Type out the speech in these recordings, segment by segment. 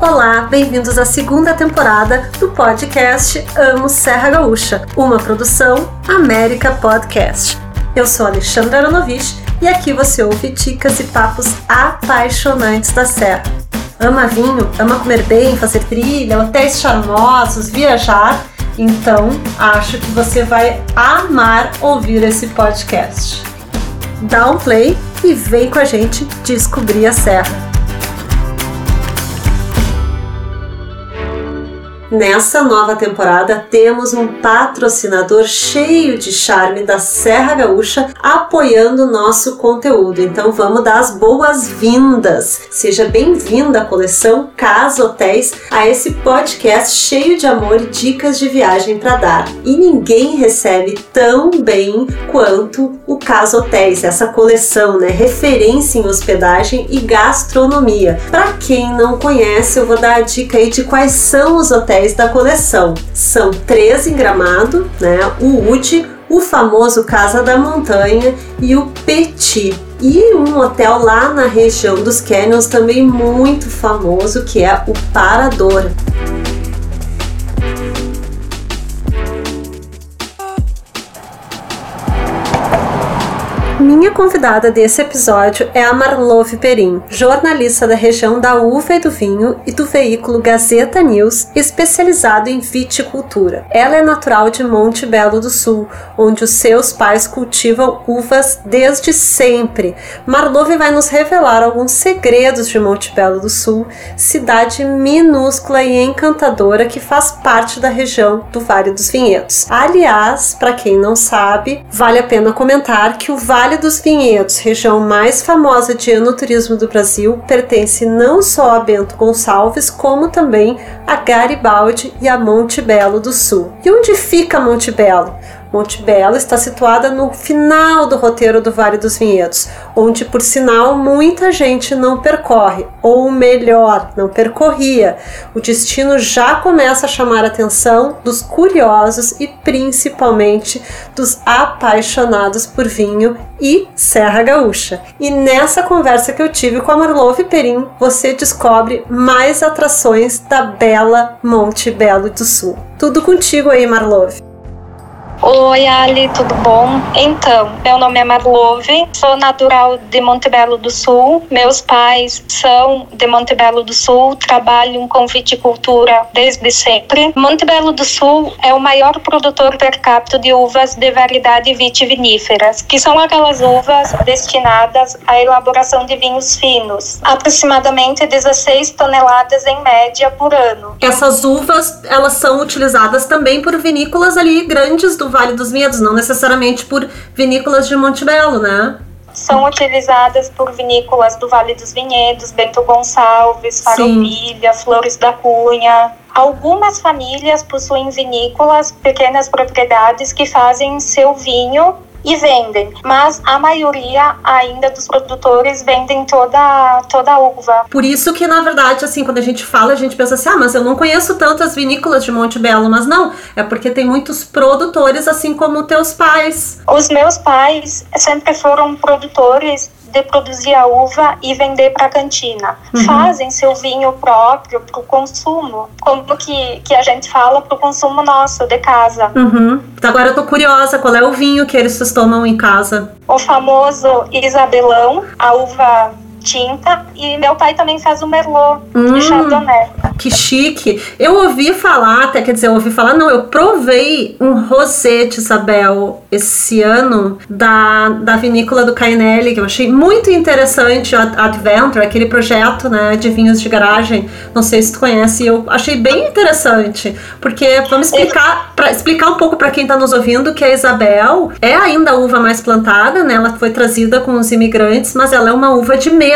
Olá, bem-vindos à segunda temporada do podcast Amo Serra Gaúcha, uma produção América Podcast. Eu sou Alexandra Aronovich e aqui você ouve dicas e papos apaixonantes da Serra. Ama vinho, ama comer bem, fazer trilha, hotéis charmosos, viajar? Então acho que você vai amar ouvir esse podcast. Dá um play e vem com a gente descobrir a Serra. Nessa nova temporada temos um patrocinador cheio de charme da Serra Gaúcha apoiando o nosso conteúdo. Então vamos dar as boas-vindas. Seja bem-vinda à coleção Casa Hotéis a esse podcast cheio de amor e dicas de viagem para dar. E ninguém recebe tão bem quanto o Casa Hotéis, essa coleção, né, referência em hospedagem e gastronomia. Para quem não conhece, eu vou dar a dica aí de quais são os hotéis hotéis da coleção. São três em Gramado, né? O UD, o famoso Casa da Montanha e o Petit. E um hotel lá na região dos Canyons também muito famoso que é o Parador. Minha convidada desse episódio é a Marlove Perim, jornalista da região da uva e do vinho e do veículo Gazeta News, especializado em viticultura. Ela é natural de Monte Belo do Sul, onde os seus pais cultivam uvas desde sempre. Marlove vai nos revelar alguns segredos de Monte Belo do Sul, cidade minúscula e encantadora que faz parte da região do Vale dos Vinhedos. Aliás, para quem não sabe, vale a pena comentar que o Vale Vale dos Vinhedos, região mais famosa de enoturismo do Brasil, pertence não só a Bento Gonçalves, como também a Garibaldi e a Monte Belo do Sul. E onde fica Monte Belo? Monte Belo está situada no final do roteiro do Vale dos Vinhedos, onde, por sinal, muita gente não percorre, ou melhor, não percorria. O destino já começa a chamar a atenção dos curiosos e principalmente dos apaixonados por vinho e Serra Gaúcha. E nessa conversa que eu tive com a Marlove Perim, você descobre mais atrações da bela Monte Belo do Sul. Tudo contigo aí, Marlove. Oi, Ali, tudo bom? Então, meu nome é Marlove, sou natural de Montebello do Sul. Meus pais são de Montebello do Sul, trabalham com viticultura desde sempre. Montebello do Sul é o maior produtor per capita de uvas de variedade vitiviníferas, que são aquelas uvas destinadas à elaboração de vinhos finos, aproximadamente 16 toneladas em média por ano. Essas uvas, elas são utilizadas também por vinícolas ali grandes do Vale dos Vinhedos, não necessariamente por vinícolas de Monte Belo, né? São utilizadas por vinícolas do Vale dos Vinhedos, Bento Gonçalves, Farroupilha, Flores da Cunha. Algumas famílias possuem vinícolas, pequenas propriedades que fazem seu vinho e vendem, mas a maioria ainda dos produtores vendem toda toda a uva. Por isso que na verdade assim, quando a gente fala, a gente pensa assim: "Ah, mas eu não conheço tantas vinícolas de Monte Belo", mas não, é porque tem muitos produtores assim como teus pais. Os meus pais sempre foram produtores de produzir a uva e vender para a cantina. Uhum. Fazem seu vinho próprio para o consumo, como que, que a gente fala para o consumo nosso de casa. Uhum. Agora eu tô curiosa, qual é o vinho que eles tomam em casa? O famoso Isabelão, a uva tinta e meu pai também faz o Merlot hum, de Chardonnay. Que chique. Eu ouvi falar, até quer dizer, eu ouvi falar, não, eu provei um rosé de Isabel esse ano da, da vinícola do Cainelli, que eu achei muito interessante, o Adventure, aquele projeto, né, de vinhos de garagem. Não sei se tu conhece, eu achei bem interessante, porque vamos explicar, explicar um pouco para quem está nos ouvindo que a Isabel é ainda a uva mais plantada, né? Ela foi trazida com os imigrantes, mas ela é uma uva de meio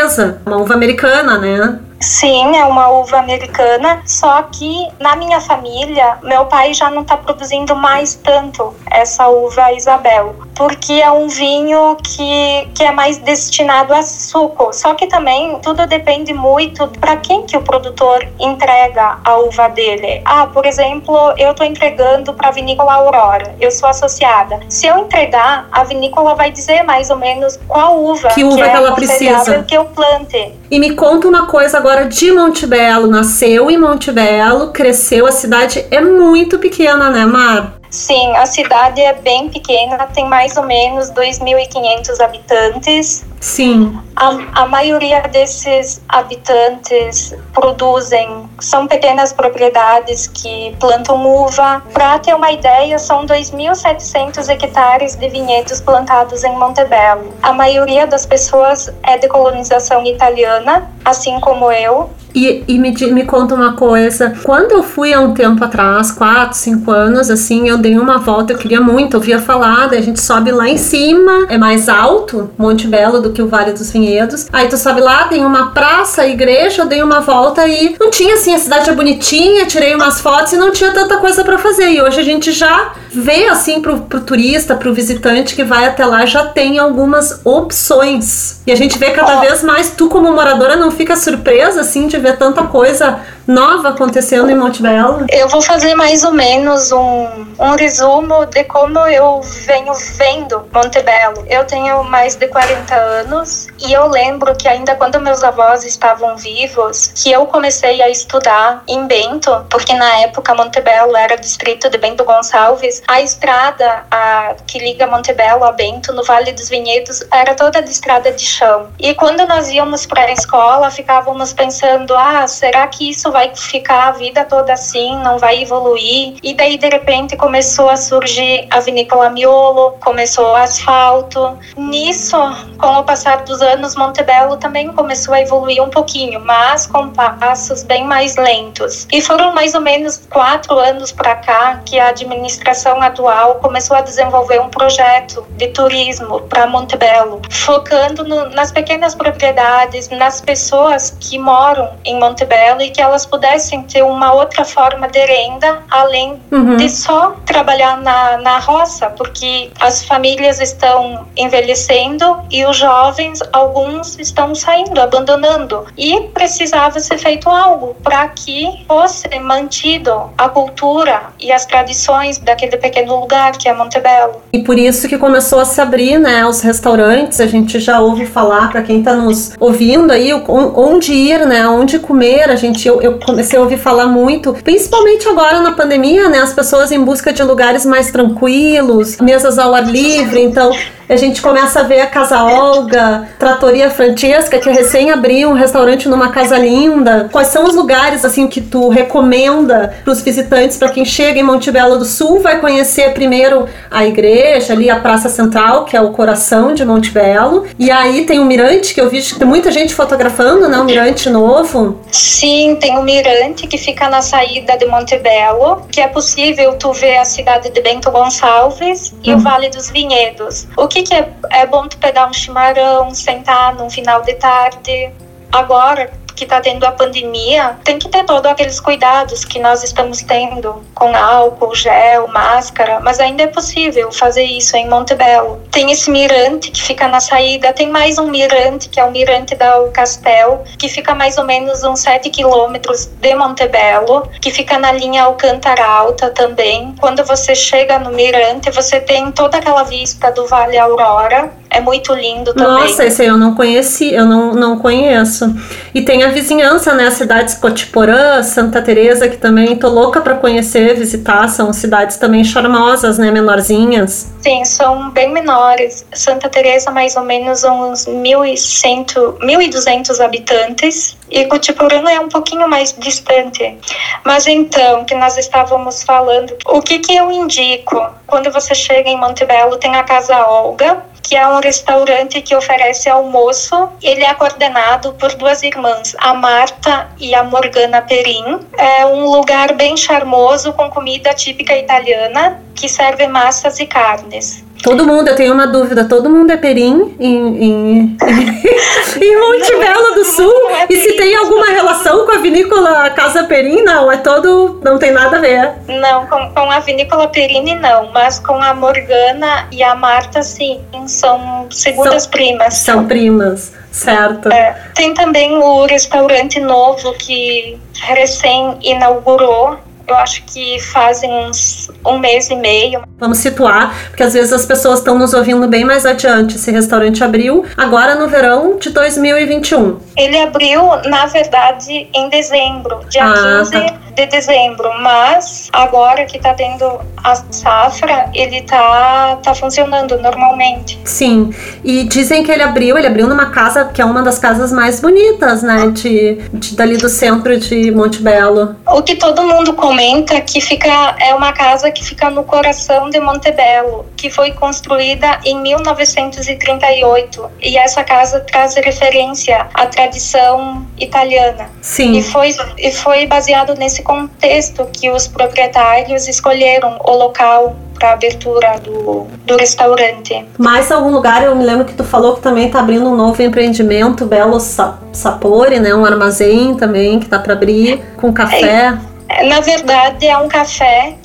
uma uva americana, né? Sim, é uma uva americana, só que na minha família, meu pai já não está produzindo mais tanto essa uva Isabel. porque é um vinho que, que é mais destinado a suco. Só que também tudo depende muito para quem que o produtor entrega a uva dele. Ah, por exemplo, eu estou entregando para a vinícola Aurora, eu sou associada. Se eu entregar, a vinícola vai dizer mais ou menos qual uva que, uva que, é que ela precisa que eu plante. E me conta uma coisa agora de Montebello. Nasceu em Montebello, cresceu, a cidade é muito pequena, né, Mar? Sim, a cidade é bem pequena, tem mais ou menos 2.500 habitantes. Sim. A, a maioria desses habitantes produzem, são pequenas propriedades que plantam uva. Para ter uma ideia, são 2.700 hectares de vinhedos plantados em Montebello. A maioria das pessoas é de colonização italiana, assim como eu. E, e me, me conta uma coisa, quando eu fui há um tempo atrás, 4, 5 anos, assim, eu dei uma volta, eu queria muito, ouvia falar, daí a gente sobe lá em cima, é mais alto, Monte Belo, do que o Vale dos Vinhedos. Aí tu sobe lá, tem uma praça, igreja, eu dei uma volta e não tinha assim, a cidade é bonitinha, tirei umas fotos e não tinha tanta coisa para fazer. E hoje a gente já vê assim pro, pro turista, pro visitante que vai até lá, já tem algumas opções. E a gente vê cada vez mais, tu como moradora não fica surpresa assim de ver tanta coisa nova acontecendo em Monte Belo? Eu vou fazer mais ou menos um, um resumo de como eu venho vendo Monte Belo. Eu tenho mais de 40 anos e eu lembro que ainda quando meus avós estavam vivos, que eu comecei a estudar em Bento, porque na época Monte Belo era distrito de Bento Gonçalves, a estrada a, que liga Monte Belo a Bento, no Vale dos Vinhedos, era toda de estrada de chão. E quando nós íamos para a escola, ficávamos pensando, ah, será que isso vai ficar a vida toda assim, não vai evoluir. E daí, de repente, começou a surgir a vinícola Miolo, começou o asfalto. Nisso, com o passar dos anos, Montebello também começou a evoluir um pouquinho, mas com passos bem mais lentos. E foram mais ou menos quatro anos para cá que a administração atual começou a desenvolver um projeto de turismo para Montebello, focando no, nas pequenas propriedades, nas pessoas que moram em Montebello e que elas elas pudessem ter uma outra forma de renda além uhum. de só trabalhar na, na roça, porque as famílias estão envelhecendo e os jovens, alguns estão saindo, abandonando. E precisava ser feito algo para que fosse mantido a cultura e as tradições daquele pequeno lugar que é Montebello. E por isso que começou a se abrir, né, os restaurantes, a gente já ouve falar para quem está nos ouvindo aí onde ir, né, onde comer, a gente eu, eu comecei a ouvir falar muito, principalmente agora na pandemia, né? As pessoas em busca de lugares mais tranquilos, mesas ao ar livre. Então, a gente começa a ver a Casa Olga, Tratoria Francesca, que recém abriu um restaurante numa casa linda. Quais são os lugares assim que tu recomenda para os visitantes, para quem chega em Monte Belo do Sul, vai conhecer primeiro a igreja, ali a Praça Central, que é o coração de Monte Belo. E aí tem o mirante, que eu vi que tem muita gente fotografando, né? O mirante novo. Sim, tem o mirante que fica na saída de Monte Belo, que é possível tu ver a cidade de Bento Gonçalves e uhum. o Vale dos Vinhedos. O que, que é, é bom tu pegar um chimarrão, sentar num final de tarde. Agora, que está tendo a pandemia, tem que ter todos aqueles cuidados que nós estamos tendo com álcool, gel, máscara, mas ainda é possível fazer isso em Montebello. Tem esse mirante que fica na saída, tem mais um mirante que é o mirante da Castel, que fica mais ou menos uns 7 quilômetros de Montebello, que fica na linha Alcântara Alta também. Quando você chega no mirante, você tem toda aquela vista do Vale Aurora, é muito lindo também. Nossa, esse eu não conheci, eu não, não conheço. E tem a vizinhança, né? As cidades Cotiporã, Santa Teresa, que também tô louca para conhecer, visitar. São cidades também charmosas, né? Menorzinhas. Sim, são bem menores. Santa Teresa, mais ou menos uns 1.100, 1.200 habitantes. E Cotiporã é um pouquinho mais distante. Mas então, que nós estávamos falando, o que que eu indico? Quando você chega em Montebello, tem a Casa Olga, que é um restaurante que oferece almoço. Ele é coordenado por duas irmãs, a Marta e a Morgana Perim. É um lugar bem charmoso com comida típica italiana que serve massas e carnes. Todo mundo, eu tenho uma dúvida, todo mundo é perim em, em, em Monte Belo do Sul? É e se tem alguma relação com a vinícola Casa Perim? Não, é todo, não tem nada a ver. Não, com, com a vinícola Perini não, mas com a Morgana e a Marta sim, são segundas são, primas. São primas. Certo. É. Tem também o restaurante novo que recém inaugurou. Eu acho que fazem uns um mês e meio. Vamos situar, porque às vezes as pessoas estão nos ouvindo bem mais adiante. Esse restaurante abriu agora no verão de 2021. Ele abriu, na verdade, em dezembro, dia ah, 15 tá. De dezembro, mas agora que tá tendo a safra, ele tá, tá funcionando normalmente. Sim, e dizem que ele abriu, ele abriu numa casa que é uma das casas mais bonitas, né, de, de dali do centro de Monte Belo. O que todo mundo comenta que fica é uma casa que fica no coração de Montebello, que foi construída em 1938. E essa casa traz referência à tradição italiana. Sim. E foi, e foi baseado nesse contexto que os proprietários escolheram o local para abertura do, do restaurante. Mais algum lugar, eu me lembro que tu falou que também está abrindo um novo empreendimento, Belo Sapore, né? Um armazém também que tá para abrir com café. É. Na verdade, é um café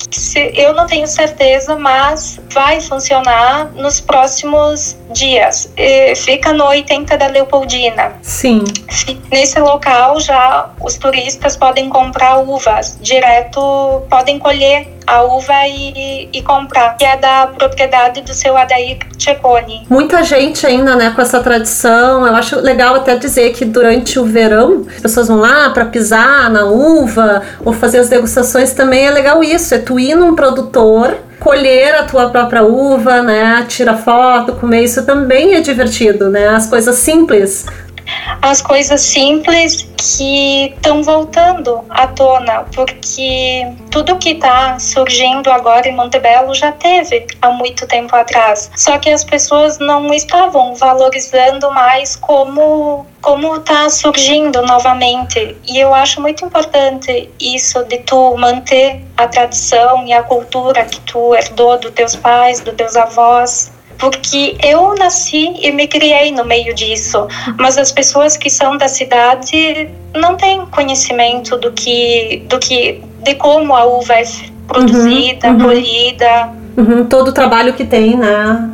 eu não tenho certeza, mas vai funcionar nos próximos dias. E fica no 80 da Leopoldina. Sim. Nesse local já os turistas podem comprar uvas direto, podem colher a uva e, e, comprar, que é da propriedade do seu Adair Cecconi. Muita gente ainda, né, com essa tradição. Eu acho legal até dizer que durante o verão as pessoas vão lá para pisar na uva ou fazer as degustações também é legal isso, é tu ir num produtor colher a tua própria uva, né? Tira foto, comer isso também é divertido, né? As coisas simples as coisas simples que estão voltando à tona, porque tudo que está surgindo agora em Montebello já teve há muito tempo atrás. Só que as pessoas não estavam valorizando mais como como está surgindo novamente. E eu acho muito importante isso de tu manter a tradição e a cultura que tu herdou dos teus pais, dos teus avós porque eu nasci e me criei no meio disso, mas as pessoas que são da cidade não têm conhecimento do que, do que, de como a uva é produzida, uhum, uhum. colhida. Uhum, todo o trabalho que tem, né?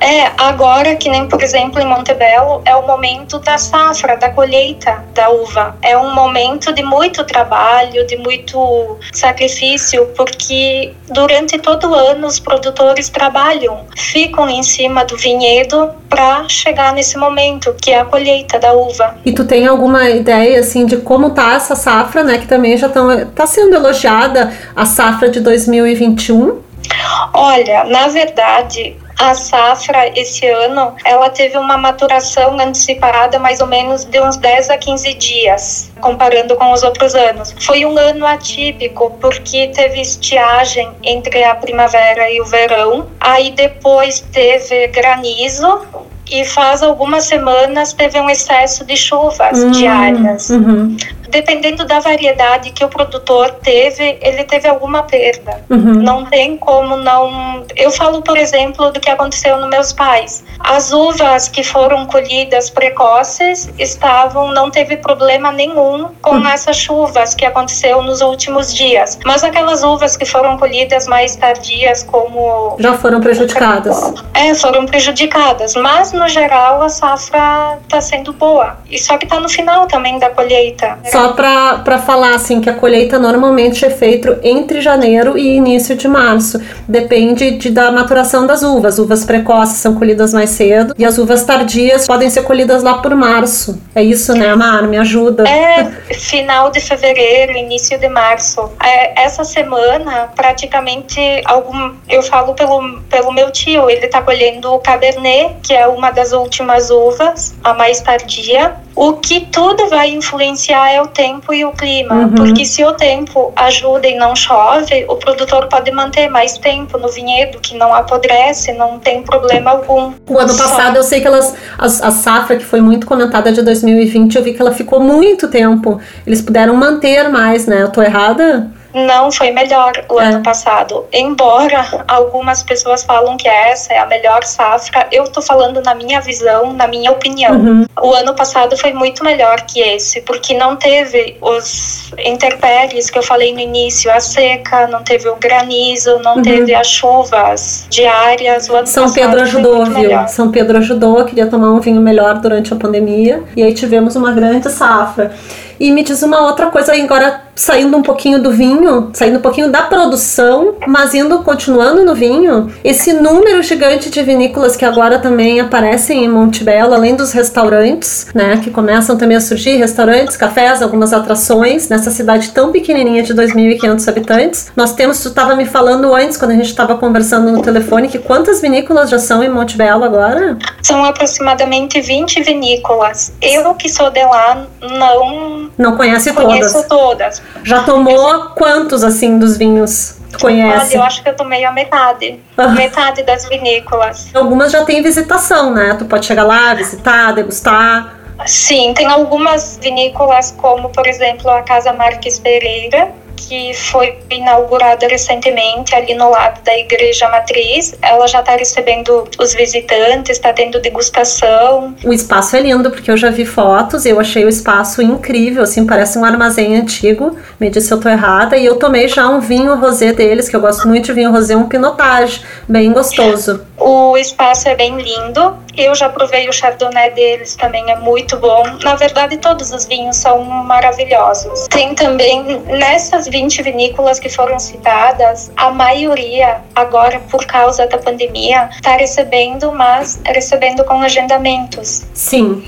É, agora que nem, por exemplo, em Montebello, é o momento da safra, da colheita da uva. É um momento de muito trabalho, de muito sacrifício, porque durante todo o ano os produtores trabalham, ficam em cima do vinhedo para chegar nesse momento, que é a colheita da uva. E tu tem alguma ideia assim de como tá essa safra, né, que também já estão tá sendo elogiada a safra de 2021? Olha, na verdade, a safra esse ano, ela teve uma maturação antecipada mais ou menos de uns 10 a 15 dias, comparando com os outros anos. Foi um ano atípico porque teve estiagem entre a primavera e o verão. Aí depois teve granizo, e faz algumas semanas teve um excesso de chuvas uhum, diárias. Uhum dependendo da variedade que o produtor teve, ele teve alguma perda. Uhum. Não tem como não. Eu falo, por exemplo, do que aconteceu nos meus pais. As uvas que foram colhidas precoces estavam, não teve problema nenhum com uhum. essas chuvas que aconteceu nos últimos dias. Mas aquelas uvas que foram colhidas mais tardias, como. Já foram prejudicadas. É, foram prejudicadas. Mas, no geral, a safra está sendo boa. E só que está no final também da colheita. Só só para falar assim que a colheita normalmente é feita entre janeiro e início de março. Depende de, da maturação das uvas. Uvas precoces são colhidas mais cedo e as uvas tardias podem ser colhidas lá por março. É isso, né, Mar? Me ajuda. É final de fevereiro, início de março. É, essa semana, praticamente, algum, eu falo pelo, pelo meu tio, ele está colhendo o Cabernet, que é uma das últimas uvas, a mais tardia. O que tudo vai influenciar é o tempo e o clima, uhum. porque se o tempo ajuda e não chove, o produtor pode manter mais tempo no vinhedo, que não apodrece, não tem problema algum. O ano Só... passado eu sei que elas, a, a safra que foi muito comentada de 2020, eu vi que ela ficou muito tempo. Eles puderam manter mais, né? Eu tô errada? Não, foi melhor o É. ano passado. Embora algumas pessoas falam que essa é a melhor safra, eu tô falando na minha visão, na minha opinião. Uhum. O ano passado foi muito melhor que esse, porque não teve os intempéries que eu falei no início, a seca, não teve o granizo, não Uhum. teve as chuvas diárias. O ano São Pedro ajudou, viu? melhor. São Pedro ajudou, queria tomar um vinho melhor durante a pandemia. E aí tivemos uma grande safra. E me diz uma outra coisa agora saindo um pouquinho do vinho, saindo um pouquinho da produção, mas indo continuando no vinho, esse número gigante de vinícolas que agora também aparecem em Montebello, além dos restaurantes, né, que começam também a surgir, restaurantes, cafés, algumas atrações, nessa cidade tão pequenininha de 2.500 habitantes. Nós temos, tu estava me falando antes, quando a gente estava conversando no telefone, que quantas vinícolas já são em Montebello agora? São aproximadamente 20 vinícolas. Eu que sou de lá não Não conhece conheço todas. todas. Já tomou quantos, assim, dos vinhos tu conhece? Olha, eu acho que eu tomei a metade. Ah. Metade das vinícolas. Algumas já tem visitação, né? Tu pode chegar lá, visitar, degustar. Sim, tem algumas vinícolas, como por exemplo a Casa Marques Pereira, que foi inaugurada recentemente ali no lado da Igreja Matriz. Ela já está recebendo os visitantes, está tendo degustação. O espaço é lindo, porque eu já vi fotos e eu achei o espaço incrível, assim, parece um armazém antigo. Me disse se eu tô errada. E eu tomei já um vinho rosé deles, que eu gosto muito de vinho rosé, um pinotage, bem gostoso. O espaço é bem lindo. Eu já provei o Chardonnay deles, também é muito bom. Na verdade, todos os vinhos são maravilhosos. Tem também, nessas 20 vinícolas que foram citadas, a maioria, agora por causa da pandemia, está recebendo, mas recebendo com agendamentos. Sim.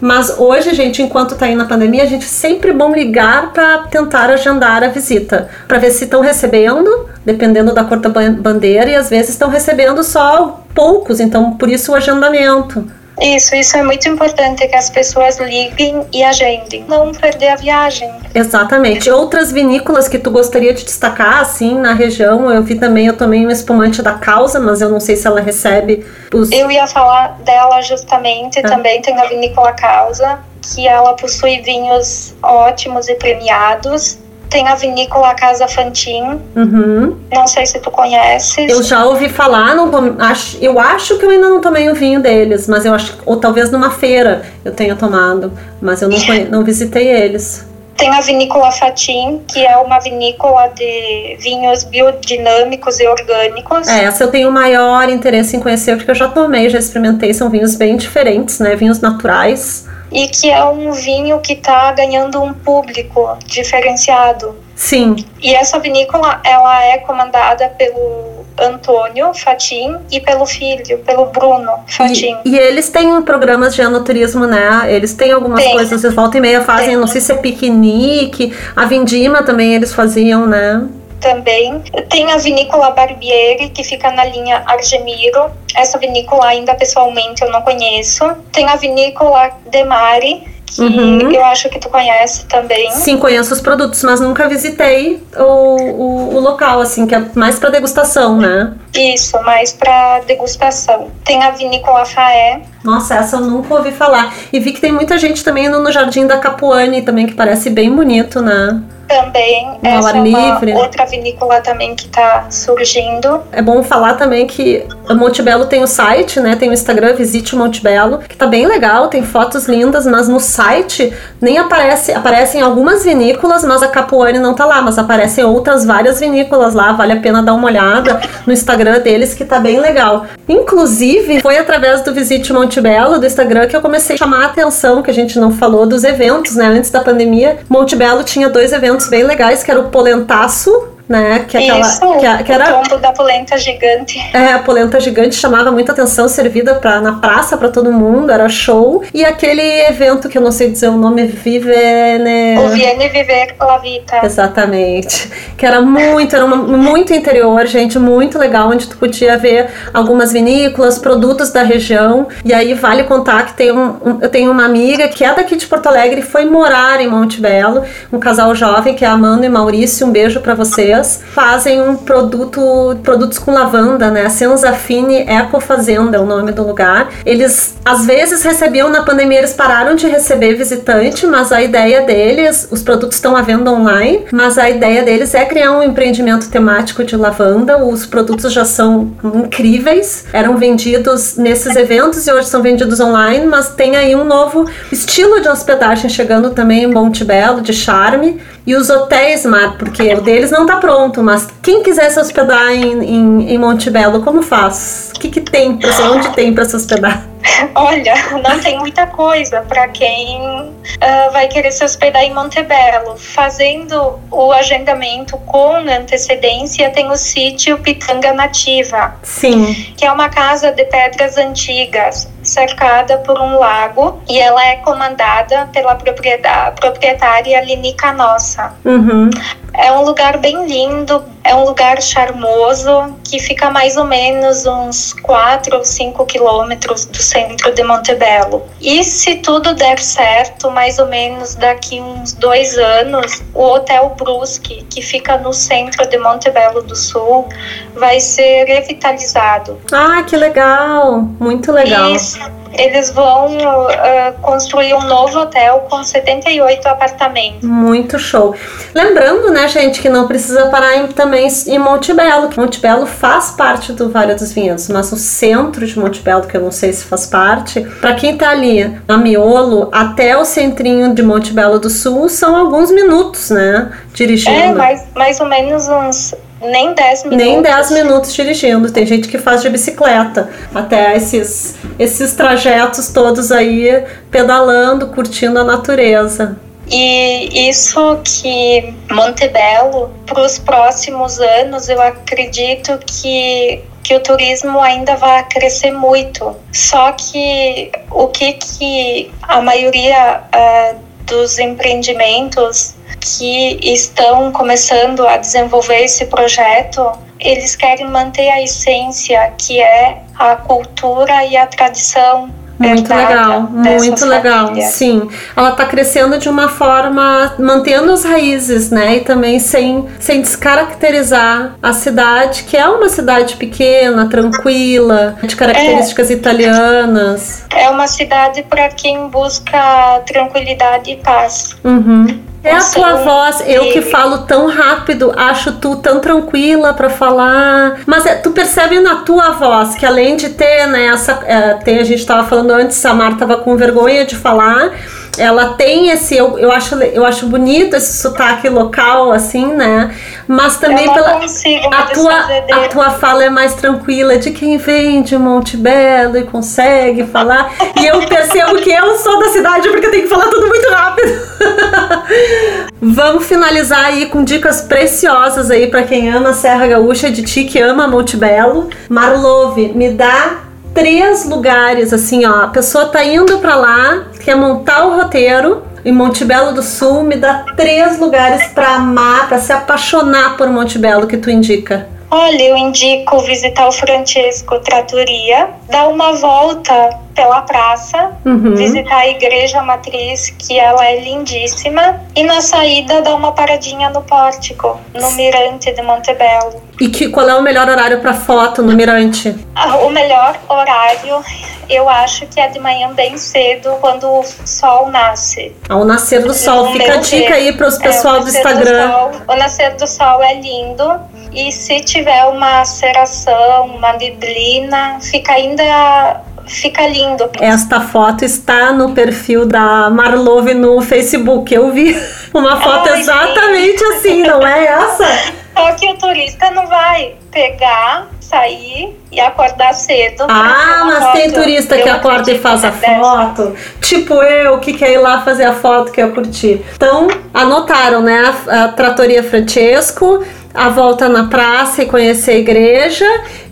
Mas hoje, gente, enquanto tá aí na pandemia, a gente sempre é bom ligar para tentar agendar a visita, para ver se estão recebendo, dependendo da cor da ban- bandeira, e às vezes estão recebendo só poucos, então por isso o agendamento. Isso, isso é muito importante que as pessoas liguem e agendem. Não perder a viagem. Exatamente. Outras vinícolas que tu gostaria de destacar, assim, na região, eu vi também, eu tomei um espumante da Causa, mas eu não sei se ela recebe os. Eu ia falar dela justamente, Ah. também tem a Vinícola Causa, que ela possui vinhos ótimos e premiados. Tem a Vinícola Casa Fantin, Uhum. não sei se tu conheces. Eu já ouvi falar, não acho, eu acho que eu ainda não tomei o vinho deles, mas eu acho, ou talvez numa feira eu tenha tomado, mas eu não, não visitei eles. Tem a Vinícola Fatim, que é uma vinícola de vinhos biodinâmicos e orgânicos. É, essa eu tenho maior interesse em conhecer, porque eu já tomei, já experimentei, são vinhos bem diferentes, né? Vinhos naturais. E que é um vinho que está ganhando um público diferenciado. Sim, E essa vinícola, ela é comandada pelo Antônio Fatim e pelo filho, pelo Bruno Fatim. E, e eles têm programas de enoturismo, né? Eles têm algumas Tem. coisas, eles volta e meia fazem, Tem. não sei se é piquenique, a vindima também eles faziam, né? também. Tem a vinícola Barbieri, que fica na linha Argemiro. Essa vinícola ainda pessoalmente eu não conheço. Tem a vinícola Demari, que Uhum. eu acho que tu conhece também. Sim, conheço os produtos, mas nunca visitei o, o, o local, assim, que é mais para degustação, né? Isso, mais para degustação. Tem a vinícola Faé. Nossa, essa eu nunca ouvi falar. E vi que tem muita gente também indo no Jardim da Capuane também, que parece bem bonito, né? Também, essa ar é uma livre. outra vinícola também que está surgindo. É bom falar também que o Montebello tem o site, né? Tem o Instagram, visite Montebello, que tá bem legal, tem fotos lindas, mas no site nem aparece, aparecem algumas vinícolas, mas a Capuane não tá lá, mas aparecem outras várias vinícolas lá, vale a pena dar uma olhada no Instagram deles, que tá bem legal. Inclusive, foi através do Visite Montebello, do Instagram, que eu comecei a chamar a atenção, que a gente não falou, dos eventos, né? Antes da pandemia, Montebello tinha dois eventos bem legais, que era o Polentaço, né? Que, aquela, Isso, que, a- que era o tombo da polenta gigante. é, a polenta gigante chamava muita atenção, servida pra, na praça para todo mundo, era show. E aquele evento que eu não sei dizer o nome, Vivene. O Viene Viver La Vita. Exatamente. Que era muito, era uma- muito interior, gente, muito legal, onde tu podia ver algumas vinícolas, produtos da região. E aí vale contar que tem um, um- eu tenho uma amiga que é daqui de Porto Alegre e foi morar em Monte Belo, um casal jovem que é Amanda e Maurício, um beijo pra vocês. Fazem um produto, produtos com lavanda, né? A Senzafine Eco Fazenda é o nome do lugar. Eles às vezes recebiam na pandemia, eles pararam de receber visitante, mas a ideia deles, os produtos estão à venda online, mas a ideia deles é criar um empreendimento temático de lavanda. Os produtos já são incríveis, eram vendidos nesses eventos e hoje são vendidos online, mas tem aí um novo estilo de hospedagem chegando também em Monte Belo, de charme. E os hotéis, Mar, porque o deles não tá pronto, mas quem quiser se hospedar em, em, em Monte Belo, como faz? O que, que tem pra? Onde tem para se hospedar? Olha, não tem muita coisa para quem uh, vai querer se hospedar em Montebello. Fazendo o agendamento com antecedência, tem o sítio Pitanga Nativa. Sim. Que é uma casa de pedras antigas, cercada por um lago, e ela é comandada pela proprietária Linica Nossa. Uhum. É um lugar bem lindo, é um lugar charmoso que fica mais ou menos uns 4 ou 5 quilômetros do centro de Montebello. E se tudo der certo, mais ou menos daqui uns dois anos, o Hotel Brusque, que fica no centro de Montebello do Sul, vai ser revitalizado. Ah, que legal! Muito legal. Isso eles vão uh, construir um novo hotel com 78 apartamentos. Muito show. Lembrando, né, gente, que não precisa parar em, também em Monte Belo. Monte Belo faz parte do Vale dos Vinhedos, mas o centro de Monte Belo, que eu não sei se faz parte, para quem tá ali na Miolo até o centrinho de Monte Belo do Sul, são alguns minutos, né, dirigindo. É, mais, mais ou menos uns nem 10 minutos. Nem 10 minutos dirigindo. Tem gente que faz de bicicleta até esses, esses trajetos todos aí pedalando, curtindo a natureza. E isso que Montebello, para os próximos anos, eu acredito que, que o turismo ainda vai crescer muito. Só que o que, que a maioria uh, dos empreendimentos que estão começando a desenvolver esse projeto, eles querem manter a essência que é a cultura e a tradição muito legal, muito legal. Família. Sim, ela está crescendo de uma forma mantendo as raízes, né? E também sem, sem descaracterizar a cidade, que é uma cidade pequena, tranquila, de características é, italianas. É uma cidade para quem busca tranquilidade e paz. Uhum. É a tua voz, eu que falo tão rápido, acho tu tão tranquila para falar. Mas é, tu percebe na tua voz que além de ter, né, essa. É, tem, a gente tava falando antes, a Marta tava com vergonha de falar ela tem esse eu, eu acho eu acho bonito esse sotaque local assim né? Mas também pela a tua a tua fala é mais tranquila de quem vem de Monte Belo e consegue falar. E eu percebo que eu sou da cidade porque eu tenho que falar tudo muito rápido. Vamos finalizar aí com dicas preciosas aí para quem ama a Serra Gaúcha de ti que ama Monte Belo. Marlove me dá três lugares, assim, ó. A pessoa tá indo para lá, quer montar o roteiro. Em Monte Belo do Sul, me dá três lugares para amar, para se apaixonar por Monte Belo que tu indica. Olha, eu indico visitar o Francesco Trattoria, dar uma volta pela praça, uhum. visitar a igreja matriz, que ela é lindíssima, e na saída dar uma paradinha no pórtico, no Mirante de Montebello. E que, qual é o melhor horário para foto no Mirante? Ah, o melhor horário, eu acho que é de manhã bem cedo, quando o sol nasce. Ao nascer do sol, fica a dica aí para os é, pessoal é, do Instagram. Do sol, o nascer do sol é lindo e se tiver uma aceração, uma neblina, fica ainda fica lindo. Esta foto está no perfil da Marlove no Facebook. Eu vi uma foto Ai, exatamente sim. assim, não é essa? Só que o turista não vai pegar, sair e acordar cedo. Ah, mas foto. tem turista que acorda e faz a foto. Tipo eu, que quer ir lá fazer a foto que eu curti. Então, anotaram, né? A, a Tratoria Francesco a volta na praça e conhecer a igreja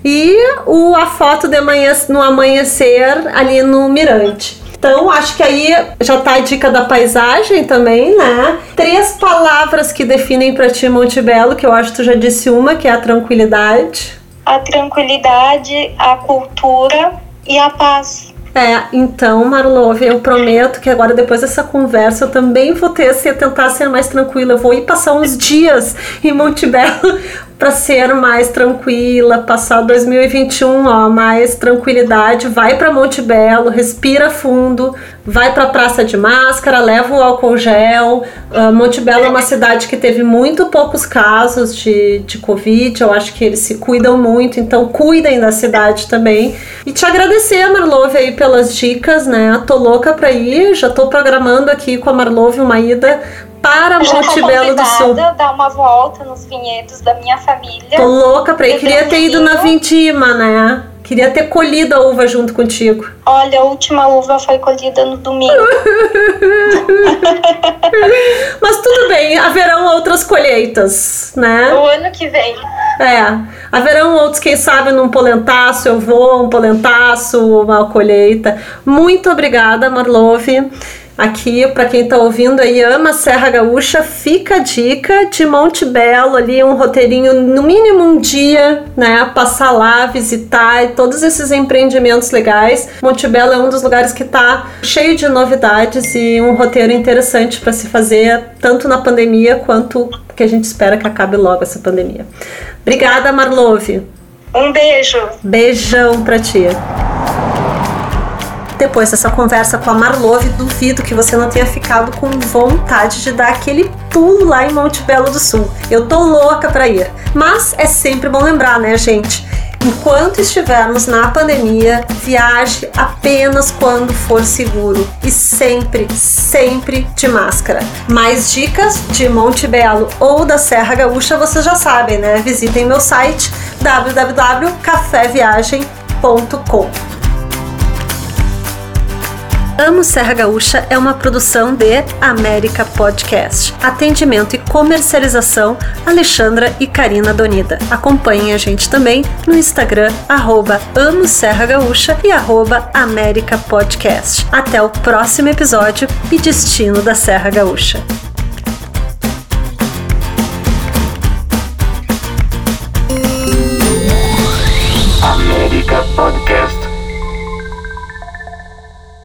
e o, a foto de manhã, no amanhecer ali no Mirante. Então, acho que aí já tá a dica da paisagem também, né? Três palavras que definem para ti Monte Belo, que eu acho que tu já disse uma, que é a tranquilidade. A tranquilidade, a cultura e a paz. É, então, Marlove, eu prometo que agora, depois dessa conversa, eu também vou ter, se tentar ser mais tranquila. Eu vou ir passar uns dias em Monte Belo para ser mais tranquila, passar 2021, ó, mais tranquilidade, vai para Monte Belo, respira fundo, vai para a Praça de Máscara, leva o álcool gel. Uh, Monte Belo é uma cidade que teve muito poucos casos de, de Covid, eu acho que eles se cuidam muito, então cuidem da cidade também. E te agradecer, Marlove, aí pelas dicas, né? Tô louca para ir, já tô programando aqui com a Marlove uma ida para Monte Belo do Sul. dar uma volta nos vinhedos da minha família. Tô louca pra ir. Queria ter ido na Vintima, né? Queria ter colhido a uva junto contigo. Olha, a última uva foi colhida no domingo. Mas tudo bem, haverão outras colheitas, né? O ano que vem. É, haverão outros, quem sabe, num polentaço eu vou, um polentaço, uma colheita. Muito obrigada, Marlove. Aqui, para quem está ouvindo aí, ama Serra Gaúcha, fica a dica de Monte Belo ali, um roteirinho, no mínimo um dia, né? Passar lá, visitar e todos esses empreendimentos legais. Monte Belo é um dos lugares que está cheio de novidades e um roteiro interessante para se fazer, tanto na pandemia quanto que a gente espera que acabe logo essa pandemia. Obrigada, Marlove. Um beijo. Beijão para ti. Depois dessa conversa com a Marlove, duvido que você não tenha ficado com vontade de dar aquele pulo lá em Monte Belo do Sul. Eu tô louca para ir. Mas é sempre bom lembrar, né, gente? Enquanto estivermos na pandemia, viaje apenas quando for seguro e sempre, sempre de máscara. Mais dicas de Monte Belo ou da Serra Gaúcha vocês já sabem, né? Visitem meu site www.caféviagem.com. Amo Serra Gaúcha é uma produção de América Podcast. Atendimento e comercialização Alexandra e Karina Donida. Acompanhem a gente também no Instagram arroba Amo Serra Gaúcha e arroba América Podcast. Até o próximo episódio e destino da Serra Gaúcha.